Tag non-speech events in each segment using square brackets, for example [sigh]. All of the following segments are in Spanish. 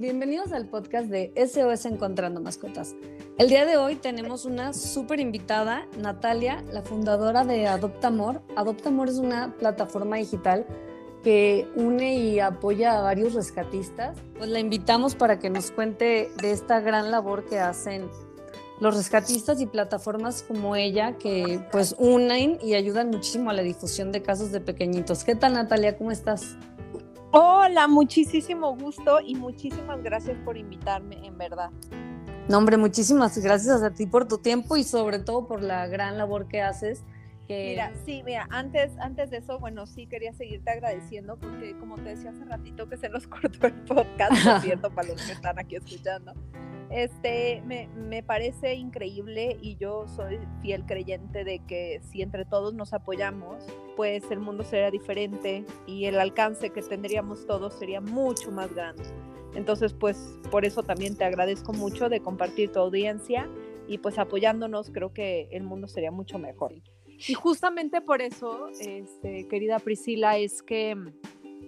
bienvenidos al podcast de SOS Encontrando Mascotas. El día de hoy tenemos una súper invitada, Natalia, la fundadora de Adopta Amor. Amor es una plataforma digital que une y apoya a varios rescatistas. Pues la invitamos para que nos cuente de esta gran labor que hacen los rescatistas y plataformas como ella que pues unen y ayudan muchísimo a la difusión de casos de pequeñitos. ¿Qué tal Natalia? ¿Cómo estás? Hola, muchísimo gusto y muchísimas gracias por invitarme, en verdad. No, hombre, muchísimas gracias a ti por tu tiempo y sobre todo por la gran labor que haces. Mira, sí, mira, antes, antes de eso, bueno, sí quería seguirte agradeciendo porque como te decía hace ratito que se nos [laughs] cortó el podcast, por cierto, para los que están aquí escuchando. Este, me, me, parece increíble y yo soy fiel creyente de que si entre todos nos apoyamos, pues el mundo sería diferente y el alcance que tendríamos todos sería mucho más grande. Entonces, pues por eso también te agradezco mucho de compartir tu audiencia y pues apoyándonos creo que el mundo sería mucho mejor. Y justamente por eso, este, querida Priscila, es que,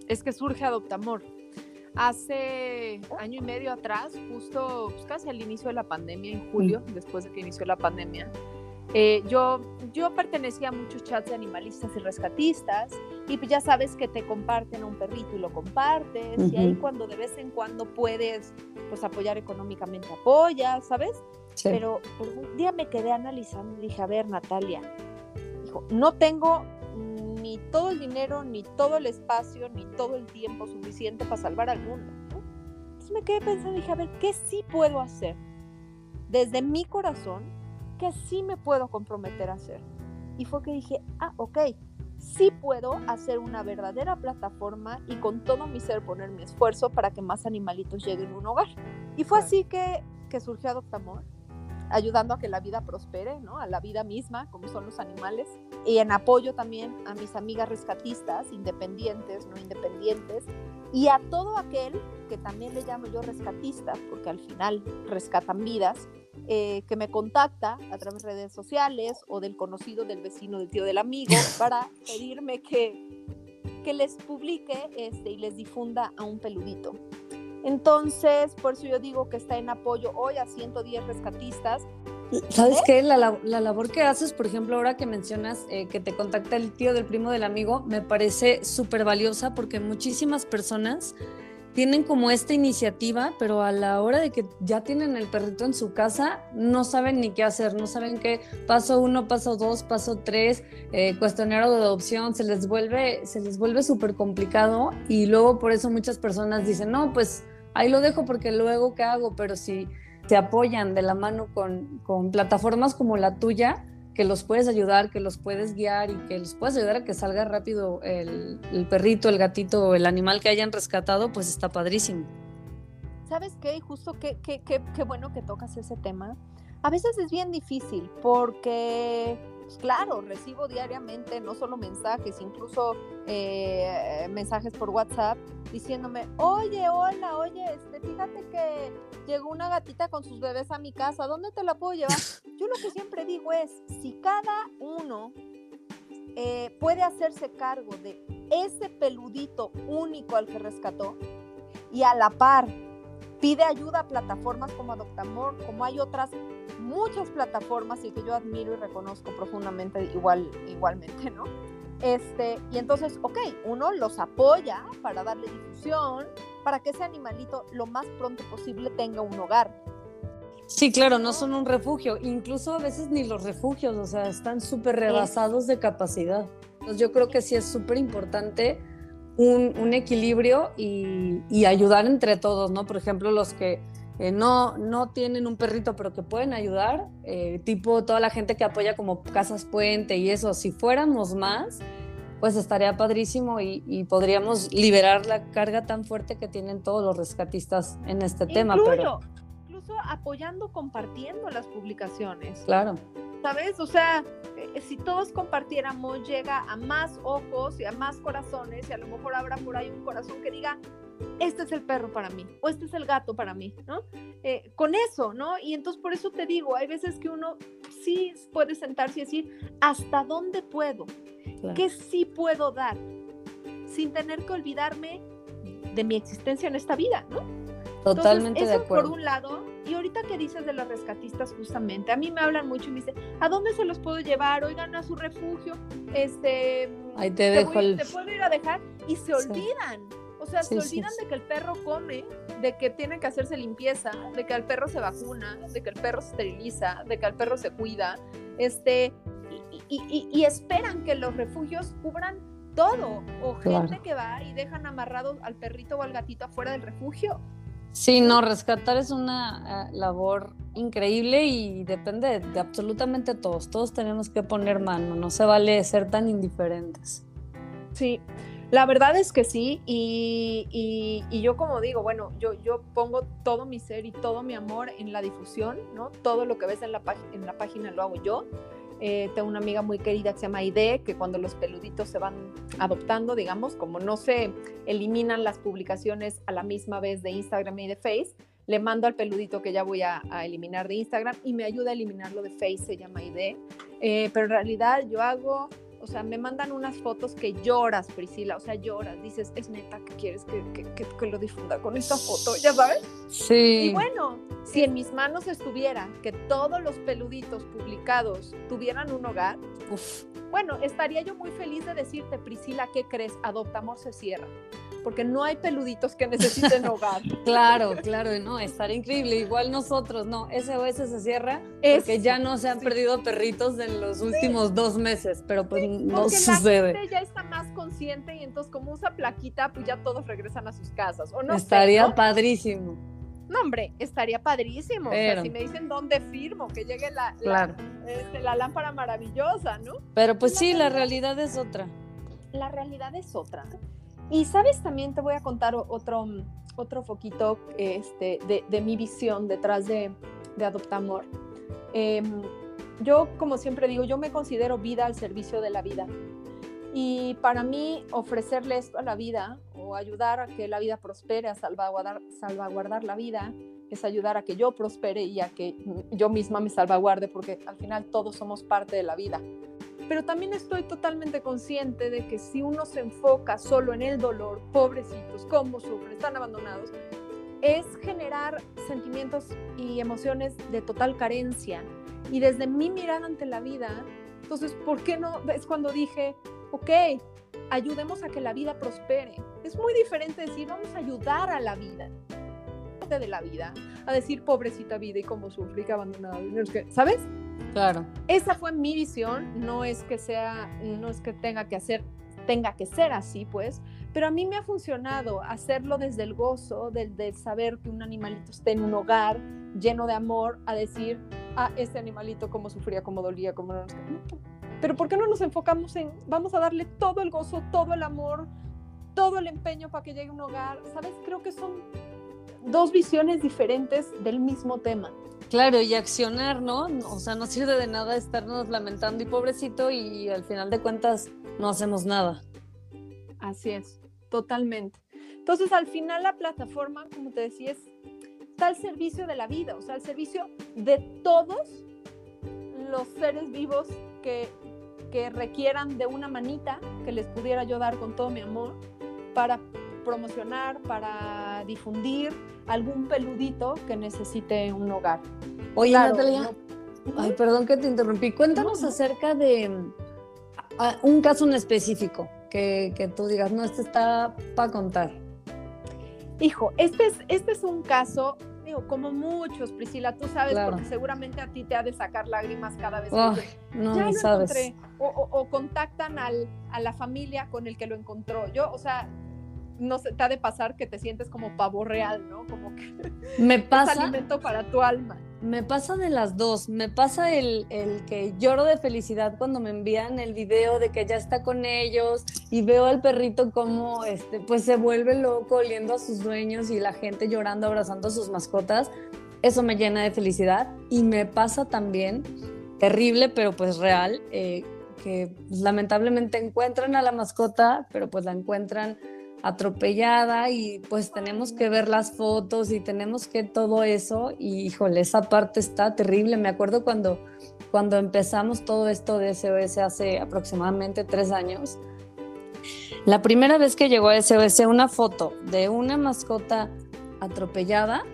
es que surge Adoptamor hace año y medio atrás, justo pues, casi al inicio de la pandemia, en julio, después de que inició la pandemia, eh, yo, yo pertenecía a muchos chats de animalistas y rescatistas y pues ya sabes que te comparten a un perrito y lo compartes y ahí cuando de vez en cuando puedes pues apoyar económicamente apoyas, ¿sabes? Pero un día me quedé analizando y dije, a ver Natalia, dijo, no tengo ni todo el dinero, ni todo el espacio, ni todo el tiempo suficiente para salvar al mundo. Entonces me quedé pensando y dije, a ver, ¿qué sí puedo hacer? Desde mi corazón, ¿qué sí me puedo comprometer a hacer? Y fue que dije, ah, ok, sí puedo hacer una verdadera plataforma y con todo mi ser poner mi esfuerzo para que más animalitos lleguen a un hogar. Y fue así que, que surgió Adoptamor ayudando a que la vida prospere, ¿no? A la vida misma, como son los animales, y en apoyo también a mis amigas rescatistas, independientes, no independientes, y a todo aquel que también le llamo yo rescatista, porque al final rescatan vidas, eh, que me contacta a través de redes sociales o del conocido, del vecino, del tío, del amigo, [laughs] para pedirme que, que les publique este, y les difunda a un peludito. Entonces, por eso yo digo que está en apoyo hoy a 110 rescatistas. ¿Sabes qué? La, labor que haces, por ejemplo, ahora que mencionas eh, que te contacta el tío del primo del amigo, me parece súper valiosa porque muchísimas personas tienen como esta iniciativa, pero a la hora de que ya tienen el perrito en su casa, no saben ni qué hacer, no saben qué paso uno, paso dos, paso tres, eh, cuestionario de adopción, se les vuelve, se les vuelve súper complicado y luego por eso muchas personas dicen, no, pues ahí lo dejo porque luego qué hago, pero si se apoyan de la mano con, plataformas como la tuya, que los puedes ayudar, que los puedes guiar y que los puedes ayudar a que salga rápido el, el perrito, el gatito el animal que hayan rescatado, pues está padrísimo. ¿Sabes qué? Justo qué, qué, qué, qué bueno que tocas ese tema. A veces es bien difícil porque claro, recibo diariamente no solo mensajes, incluso eh, mensajes por WhatsApp diciéndome, oye, hola, oye, este, fíjate que llegó una gatita con sus bebés a mi casa, ¿dónde te la puedo llevar? [laughs] Yo lo que siempre digo es, si cada uno eh, puede hacerse cargo de ese peludito único al que rescató y a la par pide ayuda a plataformas como Adoptamor, como hay otras muchas plataformas y que yo admiro y reconozco profundamente igual, igualmente, ¿no? Este, y entonces, ok, uno los apoya para darle difusión, para que ese animalito lo más pronto posible tenga un hogar. Sí, claro, no son un refugio, incluso a veces ni los refugios, o sea, están súper rebasados de capacidad. Entonces yo creo que sí es súper importante un, un, equilibrio y, ayudar entre todos, ¿no? Por ejemplo, los que eh, no, no tienen un perrito, pero que pueden ayudar, eh, tipo toda la gente que apoya como Casas Puente y eso, si fuéramos más, pues estaría padrísimo y, podríamos liberar la carga tan fuerte que tienen todos los rescatistas en este tema. Pero... Apoyando, compartiendo las publicaciones. Claro. ¿Sabes? O sea, eh, si todos compartiéramos, llega a más ojos y a más corazones y a lo mejor habrá por ahí un corazón que diga, este es el perro para mí o este es el gato para mí, ¿no? Eh, con eso, ¿no? Y entonces por eso te digo, hay veces que uno sí puede sentarse y decir, ¿hasta dónde puedo? ¿Qué sí puedo dar? Sin tener que olvidarme de mi existencia en esta vida, ¿no? Totalmente Entonces, de eso por acuerdo. un lado, y ahorita que dices de los rescatistas justamente, a mí me hablan mucho y me dicen, ¿a dónde se los puedo llevar? Oigan, a su refugio, este, Ahí te dejo voy- el... te puedo ir a dejar y se Sí. olvidan. O sea, Sí, se olvidan sí. de que el perro come, de que tiene que hacerse limpieza, de que el perro se vacuna, de que el perro se esteriliza, de que el perro se cuida, este, y, y- y- y esperan que los refugios cubran todo. O gente Claro. que va y dejan amarrado al perrito o al gatito afuera del refugio. Sí, no, rescatar es una eh, labor increíble y depende de, de absolutamente todos. Todos tenemos que poner mano, no se vale ser tan indiferentes. Sí, la verdad es que sí, y, y- y yo como digo, bueno, yo, yo pongo todo mi ser y todo mi amor en la difusión, ¿no? Todo lo que ves en la, en la página lo hago yo. Eh, tengo una amiga muy querida que se llama Aide, que cuando los peluditos se van adoptando, digamos, como no se eliminan las publicaciones a la misma vez de Instagram y de Face, le mando al peludito que ya voy a, a eliminar de Instagram y me ayuda a eliminarlo de Face, se llama Aide. Eh, pero en realidad yo hago o sea, me mandan unas fotos que lloras, Priscila, o sea, lloras, dices, es neta que quieres que, que- que- que lo difunda con esta foto, ya sabes. Sí. Y bueno, si en mis manos estuviera que todos los peluditos publicados tuvieran un hogar, Uf, bueno, estaría yo muy feliz de decirte, Priscila, ¿qué crees? Adopta Amor se cierra, porque no hay peluditos que necesiten hogar. [laughs] claro, claro, no, estaría increíble. Igual nosotros, no, SOS se cierra porque Eso, ya no se han sí. perdido perritos en los últimos dos meses, pero pues no Porque sucede. la gente ya está más consciente y entonces como usa plaquita, pues ya todos regresan a sus casas. O no sé, estaría ¿no? padrísimo. No, hombre, estaría padrísimo. O sea, Pero- si me dicen dónde firmo, que llegue la, la, Claro. este, la lámpara maravillosa, ¿no? Pero pues sí, la realidad es otra. La realidad es otra. Y sabes, también te voy a contar otro, otro foquito este, de, mi visión detrás de, de Adoptamor. Em, yo, como siempre digo, yo me considero vida al servicio de la vida. Y para mí, ofrecerle esto a la vida o ayudar a que la vida prospere, a salvaguardar, salvaguardar la vida, es ayudar a que yo prospere y a que yo misma me salvaguarde, porque al final todos somos parte de la vida. Pero también estoy totalmente consciente de que si uno se enfoca solo en el dolor, pobrecitos, cómo sufren, están abandonados, es generar sentimientos y emociones de total carencia. Y desde mi mirada ante la vida, entonces, ¿por qué no? Es cuando dije, ok, ayudemos a que la vida prospere. Es muy diferente decir, vamos a ayudar a la vida de la vida, a decir pobrecita vida y cómo sufre y que abandonado, ¿sabes? Claro. Esa fue mi visión, no es que sea, no es que tenga que hacer, tenga que ser así, pues, pero a mí me ha funcionado hacerlo desde el gozo, del saber que un animalito esté en un hogar lleno de amor, a decir, ah, este animalito cómo sufría, cómo dolía, cómo no nos... Pero ¿por qué no nos enfocamos en, vamos a darle todo el gozo, todo el amor, todo el empeño para que llegue a un hogar? ¿Sabes? Creo que son dos visiones diferentes del mismo tema. Claro, y accionar, ¿no? O sea, no sirve de nada estarnos lamentando y pobrecito y al final de cuentas no hacemos nada. Así es, totalmente. Entonces, al final la plataforma, como te decía, es, está al servicio de la vida, o sea, al servicio de todos los seres vivos que, que requieran de una manita que les pudiera yo dar con todo mi amor para promocionar, para difundir algún peludito que necesite un hogar. Oye, Claro, Natalia, no- ay, perdón que te interrumpí. Cuéntanos No, no. acerca de un caso en específico que, que tú digas, no, este está para contar. Hijo, este es, este es un caso, como muchos, Priscila, tú sabes, Claro. porque seguramente a ti te ha de sacar lágrimas cada vez que te- no, ya lo sabes. encontré. O, o- o contactan al, a la familia con el que lo encontró. Yo, o sea, no sé, te ha de pasar que te sientes como pavo real, ¿no? Como que [laughs] Me es pasa, alimento para tu alma. me pasa de las dos. Me pasa el, el que lloro de felicidad cuando me envían el video de que ya está con ellos y veo al perrito como este, pues se vuelve loco oliendo a sus dueños y la gente llorando, abrazando a sus mascotas. Eso me llena de felicidad. Y me pasa también, terrible, pero pues real, eh, que pues, lamentablemente encuentran a la mascota, pero pues la encuentran atropellada y pues tenemos que ver las fotos y tenemos que todo eso y híjole, esa parte está terrible. Me acuerdo cuando, cuando empezamos todo esto de SOS hace aproximadamente tres años. La primera vez que llegó a SOS una foto de una mascota atropellada,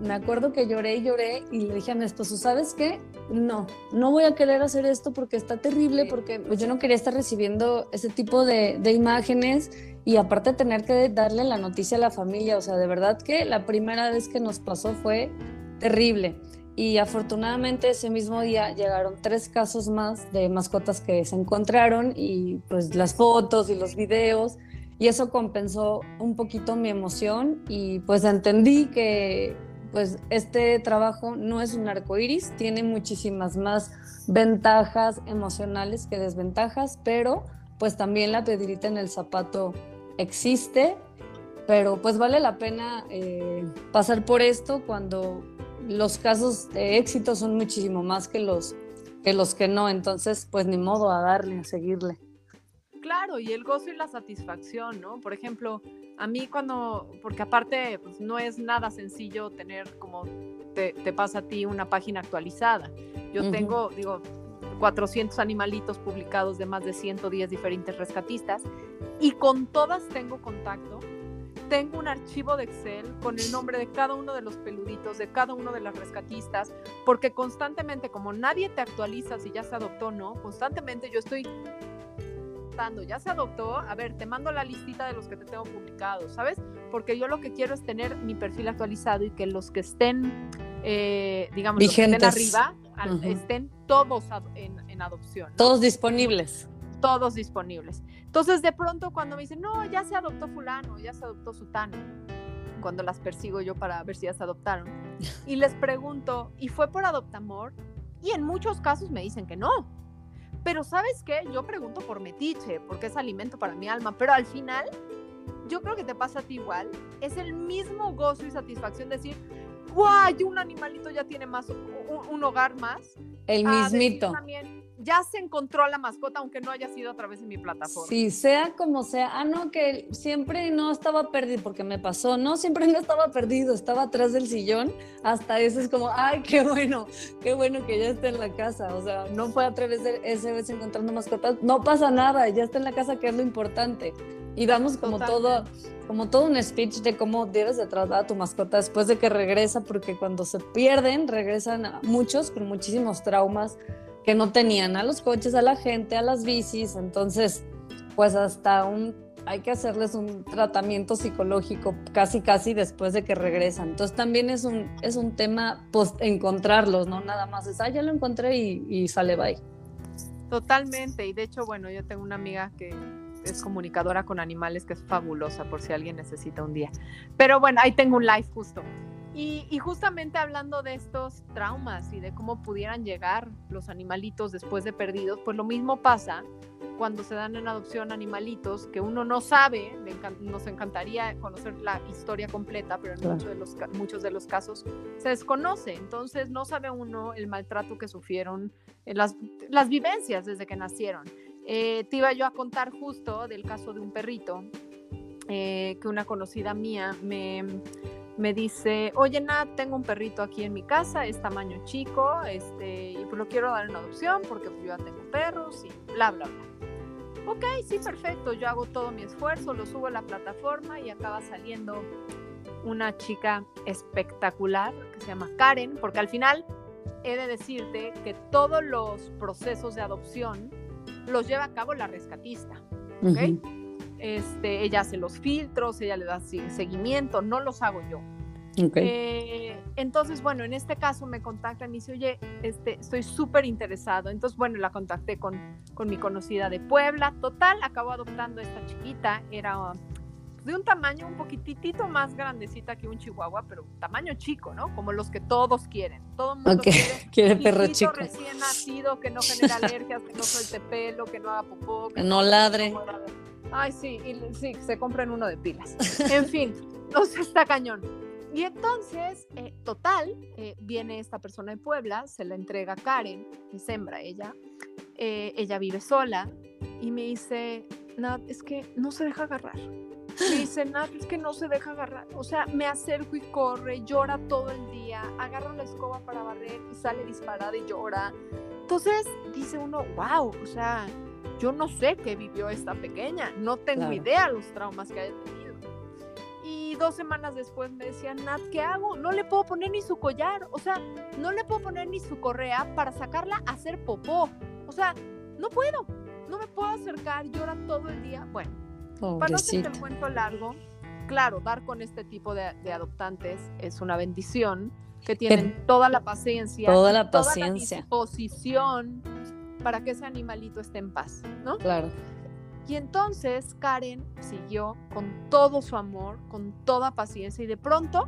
me acuerdo que lloré y lloré y le dije a mi esposo, ¿sabes qué? No, no voy a querer hacer esto porque está terrible, porque yo no quería estar recibiendo ese tipo de, de, imágenes y aparte tener que darle la noticia a la familia. O sea, de verdad que la primera vez que nos pasó fue terrible. Y afortunadamente ese mismo día llegaron tres casos más de mascotas que se encontraron y pues las fotos y los videos y eso compensó un poquito mi emoción y pues entendí que pues este trabajo no es un arco iris, tiene muchísimas más ventajas emocionales que desventajas, pero pues también la pedrita en el zapato existe, pero pues vale la pena eh, pasar por esto cuando los casos de éxito son muchísimo más que los que los que no, entonces pues ni modo a darle, a seguirle. Claro, y el gozo y la satisfacción, ¿no? Por ejemplo, a mí cuando, porque aparte pues, no es nada sencillo tener como te, pasa a ti una página actualizada. Yo tengo, digo, 400 animalitos publicados de más de 110 diferentes rescatistas. Y con todas tengo contacto. Tengo un archivo de Excel con el nombre de cada uno de los peluditos, de cada uno de las rescatistas, porque constantemente, como nadie te actualiza si ya se adoptó o no, constantemente yo estoy ya se adoptó, a ver, te mando la listita de los que te tengo publicados, ¿sabes? Porque yo lo que quiero es tener mi perfil actualizado y que los que estén, eh, digamos, los que estén arriba, estén todos en, adopción. Todos disponibles todos disponibles. Entonces, de pronto, cuando me dicen, no, ya se adoptó fulano, ya se adoptó sutano, cuando las persigo yo para ver si ya se adoptaron, y les pregunto, ¿y fue por adoptamor? Y en muchos casos me dicen que no. Pero ¿sabes qué? Yo pregunto por metiche, porque es alimento para mi alma, pero al final, yo creo que te pasa a ti igual, es el mismo gozo y satisfacción decir, ¡guay! Un animalito ya tiene más, un, hogar más. El mismito ya se encontró la mascota, aunque no haya sido a través de mi plataforma. Sí, sea como sea. Ah, no, que siempre no estaba perdido, porque me pasó, no, siempre no estaba perdido, estaba atrás del sillón. Hasta eso es como, ay, qué bueno, qué bueno que ya está en la casa. O sea, no fue a través de ese vez encontrando mascotas, no pasa nada, ya está en la casa, que es lo importante. Y damos como todo, como todo un speech de cómo debes de tratar a tu mascota después de que regresa, porque cuando se pierden, regresan muchos con muchísimos traumas que no tenían a los coches, a la gente, a las bicis, entonces pues hasta un hay que hacerles un tratamiento psicológico casi casi después de que regresan. Entonces también es un, es un tema pues encontrarlos, no nada más es, ah, ya lo encontré y, y sale bye. Totalmente, y de hecho, bueno, yo tengo una amiga que es comunicadora con animales que es fabulosa por si alguien necesita un día. Pero bueno, ahí tengo un live justo. Y, justamente hablando de estos traumas y de cómo pudieran llegar los animalitos después de perdidos, pues lo mismo pasa cuando se dan en adopción animalitos que uno no sabe, nos encantaría conocer la historia completa, pero en muchos, de los, muchos de los casos se desconoce, entonces no sabe uno el maltrato que sufrieron, las, las vivencias desde que nacieron. Eh, te iba yo a contar justo del caso de un perrito eh, que una conocida mía me me dice, oye Nat, tengo un perrito aquí en mi casa, es tamaño chico, este, y pues lo quiero dar en adopción porque yo ya tengo perros y bla, bla, bla. Ok, sí, perfecto, yo hago todo mi esfuerzo, lo subo a la plataforma y acaba saliendo una chica espectacular que se llama Karen, porque al final he de decirte que todos los procesos de adopción los lleva a cabo la rescatista, ¿ok? Este, ella hace los filtros, ella le da seguimiento, no los hago yo. Eh, entonces, bueno, en este caso me contactan y dice, oye, este, estoy súper interesado. Entonces, bueno, la contacté con, con mi conocida de Puebla. Total, acabó adoptando esta chiquita. Era de un tamaño un poquitito más grandecita que un chihuahua, pero tamaño chico, ¿no? Como los que todos quieren. Todo el mundo quiere, [laughs] quiere perro chico. recién nacido, que no genera alergias, que no suelte pelo, que no haga popó. Que no ladre. Ay, sí, y, sí, se compren uno de pilas. En fin, [laughs] no sé, está cañón. Y entonces, eh, total, eh, viene esta persona de Puebla, se la entrega a Karen, es hembra ella, eh, ella vive sola, y me dice, Nat, es que no se deja agarrar. Me [gasps] dice, Nat, es que no se deja agarrar. O sea, me acerco y corre, llora todo el día, agarra la escoba para barrer y sale disparada y llora. Entonces, dice uno, wow, o sea, yo no sé qué vivió esta pequeña, no tengo idea los traumas que haya tenido. Y dos semanas después me decía, Nat, ¿qué hago? No le puedo poner ni su collar, o sea, no le puedo poner ni su correa para sacarla a hacer popó. O sea, no puedo, no me puedo acercar, llora todo el día. Bueno, para no hacer el cuento largo, claro, dar con este tipo de, adoptantes es una bendición, que tienen toda la paciencia, toda la paciencia, toda la disposición para que ese animalito esté en paz, ¿no? Claro. Y entonces Karen siguió con todo su amor, con toda paciencia y de pronto,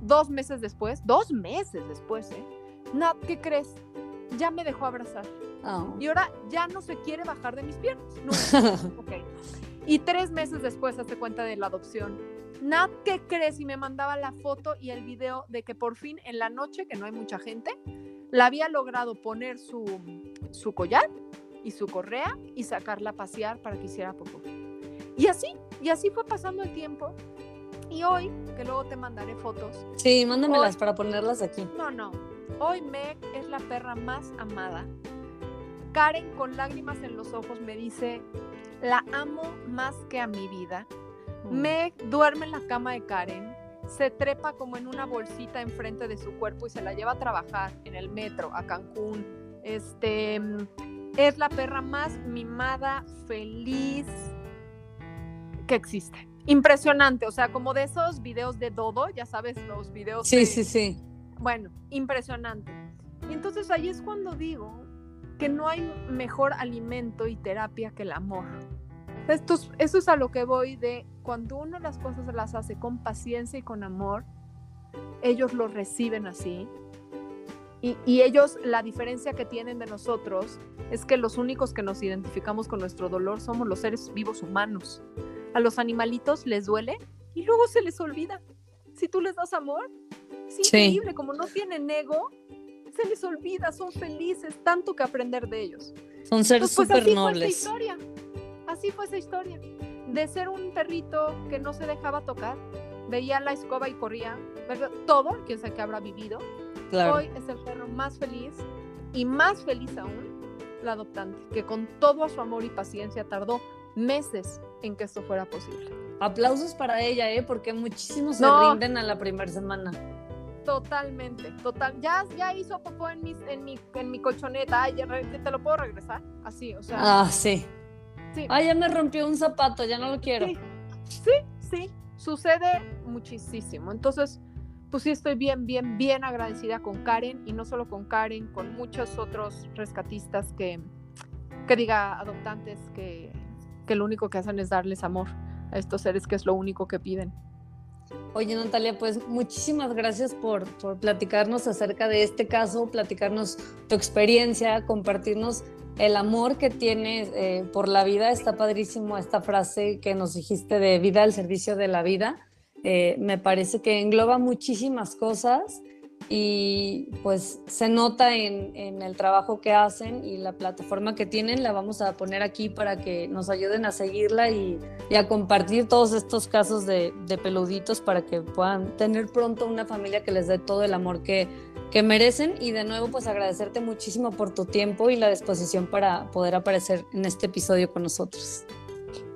dos meses después, dos meses después, ¿eh? Nat, ¿qué crees? Ya me dejó abrazar. Oh. Y ahora ya no se quiere bajar de mis piernas. No. [laughs] okay. Y tres meses después hace cuenta de la adopción. Nat, ¿qué crees? Y me mandaba la foto y el video de que por fin en la noche, que no hay mucha gente, la había logrado poner su, su collar y su correa y sacarla a pasear para que hiciera popó. Y así, y así fue pasando el tiempo. Y hoy, que luego te mandaré fotos. Sí, mándamelas para ponerlas aquí. No, no. Hoy Meg es la perra más amada. Karen con lágrimas en los ojos me dice, la amo más que a mi vida. Mm. Meg duerme en la cama de Karen, se trepa como en una bolsita enfrente de su cuerpo y se la lleva a trabajar en el metro a Cancún. Este, es la perra más mimada, feliz que existe. Impresionante, o sea, como de esos videos de Dodo, ya sabes, los videos. Sí, sí, sí. Bueno, impresionante. Y entonces ahí es cuando digo que no hay mejor alimento y terapia que el amor. Esto eso es a lo que voy de cuando uno las cosas las hace con paciencia y con amor, ellos lo reciben así y, ellos, la diferencia que tienen de nosotros es que los únicos que nos identificamos con nuestro dolor somos los seres vivos humanos. A los animalitos les duele y luego se les olvida. Si tú les das amor, es increíble, como no tienen ego, se les olvida, son felices, tanto que aprender de ellos. Son seres pues, súper nobles. historia. Así fue esa historia. De ser un perrito que no se dejaba tocar, veía la escoba y corría, ¿verdad? Todo, quién sabe qué habrá vivido, Hoy es el perro más feliz y más feliz aún la adoptante, que con todo su amor y paciencia tardó meses en que esto fuera posible. Aplausos para ella, ¿eh? porque muchísimos se rinden a la primera semana. Totalmente, total. Ya, ya hizo popó en, en, mi, en mi colchoneta. Ay, ¿te lo puedo regresar? Así, o sea. Ah, sí. sí. Ay, ya me rompió un zapato, ya no lo quiero. Sí, sí, sí. Sucede muchísimo. Entonces, pues sí estoy bien, bien, bien agradecida con Karen y no solo con Karen, con muchos otros rescatistas que, que diga adoptantes que, que lo único que hacen es darles amor a estos seres que es lo único que piden. Oye, Natalia, pues muchísimas gracias por, por, platicarnos acerca de este caso, platicarnos tu experiencia, compartirnos el amor que tienes eh, por la vida. Está padrísimo esta frase que nos dijiste de vida al servicio de la vida. Eh, me parece que engloba muchísimas cosas y pues se nota en, el trabajo que hacen y la plataforma que tienen la vamos a poner aquí para que nos ayuden a seguirla y, a compartir todos estos casos de, peluditos para que puedan tener pronto una familia que les dé todo el amor que, que merecen y de nuevo pues agradecerte muchísimo por tu tiempo y la disposición para poder aparecer en este episodio con nosotros.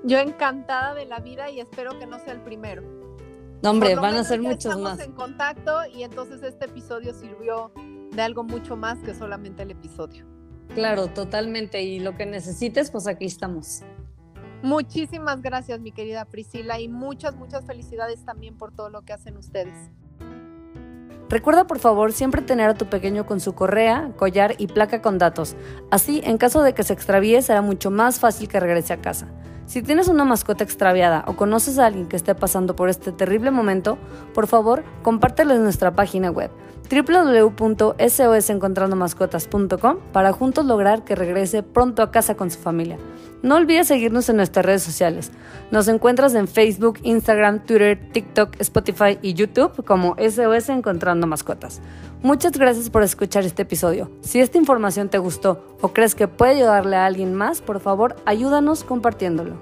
Yo encantada de la vida y espero que no sea el primero. No, hombre, van a ser muchos más. en contacto y entonces este episodio sirvió de algo mucho más que solamente el episodio. Claro, totalmente. Y lo que necesites, pues aquí estamos. Muchísimas gracias, mi querida Priscila, y muchas, muchas felicidades también por todo lo que hacen ustedes. Recuerda por favor siempre tener a tu pequeño con su correa, collar y placa con datos. Así, en caso de que se extravíe, será mucho más fácil que regrese a casa. Si tienes una mascota extraviada o conoces a alguien que esté pasando por este terrible momento, por favor, compártelo en nuestra página web www.sosencontrandomascotas.com para juntos lograr que regrese pronto a casa con su familia. No olvides seguirnos en nuestras redes sociales. Nos encuentras en Facebook, Instagram, Twitter, TikTok, Spotify y YouTube como SOS Encontrando Mascotas. Muchas gracias por escuchar este episodio. Si esta información te gustó o crees que puede ayudarle a alguien más, por favor ayúdanos compartiéndolo.